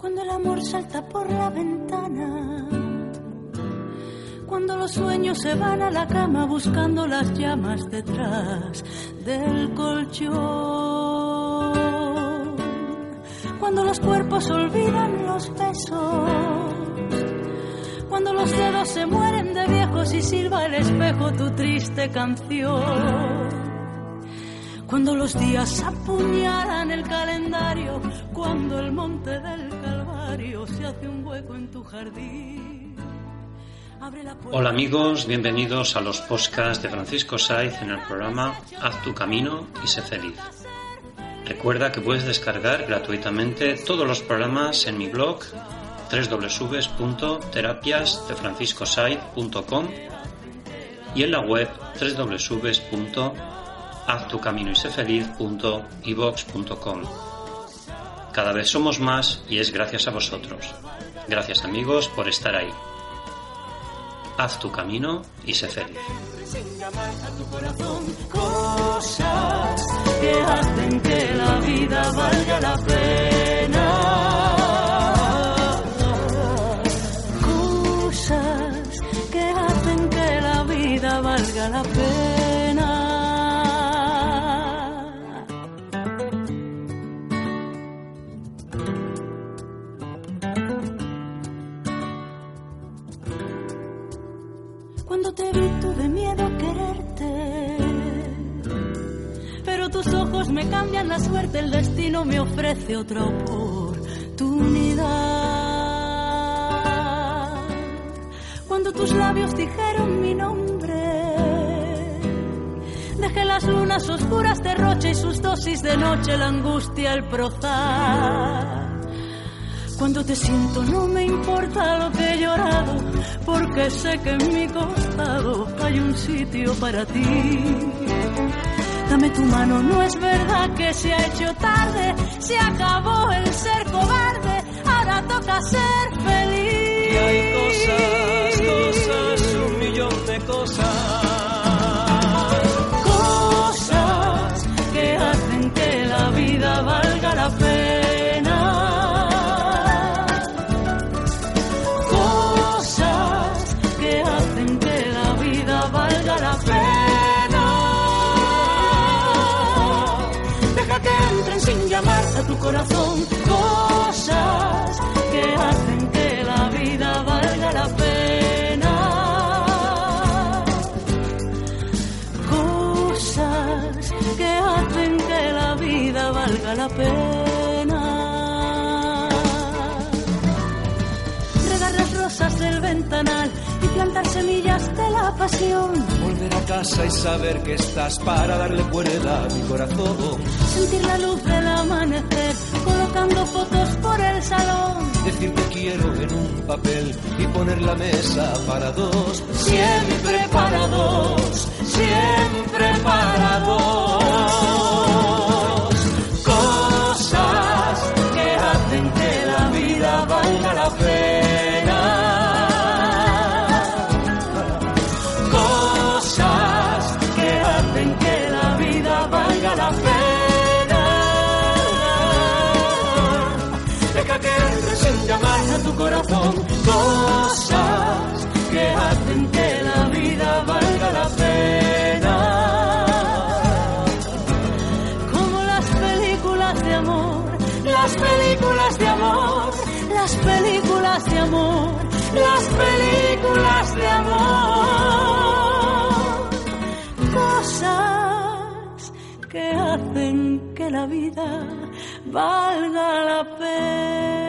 Cuando el amor salta por la ventana. Cuando los sueños se van a la cama buscando las llamas detrás del colchón. Cuando los cuerpos olvidan los besos. Cuando los dedos se mueren de viejos y silba el espejo tu triste canción cuando los días apuñalan el calendario, cuando el monte del Calvario se hace un hueco en tu jardín. Hola amigos, bienvenidos a los podcasts de Francisco Saiz en el programa Haz tu camino y sé feliz. Recuerda que puedes descargar gratuitamente todos los programas en mi blog www.terapiasdefranciscosaiz.com y en la web www haztucaminoysefeliz.ivox.com. Cada vez somos más y es gracias a vosotros. Gracias amigos por estar ahí. Haz tu camino y sé feliz. Cuando te vi tuve miedo a quererte. Pero tus ojos me cambian la suerte, el destino me ofrece otra oportunidad. Cuando tus labios dijeron mi nombre, dejé las lunas oscuras de roche y sus dosis de noche, la angustia, el prozar. Cuando te siento no me importa lo que he llorado, porque sé que en mi costado hay un sitio para ti. Dame tu mano, no es verdad que se ha hecho tarde, se acabó el ser cobarde, ahora toca ser feliz. Y hay cosas, cosas, un millón de cosas. Corazón. Cosas que hacen que la vida valga la pena. Cosas que hacen que la vida valga la pena. Regar las rosas del ventanal y plantar semillas de la pasión. Volver a casa y saber que estás para darle cuerda a mi corazón. Sentir la luz del amanecer colocando fotos por el salón. Decir te quiero en un papel y poner la mesa para dos. Siempre para dos, siempre para dos. Cosas que hacen que la vida valga la pena. Corazón. Cosas que hacen que la vida valga la pena. Como las películas de amor, las películas de amor, las películas de amor, las películas de amor. Cosas que hacen que la vida valga la pena.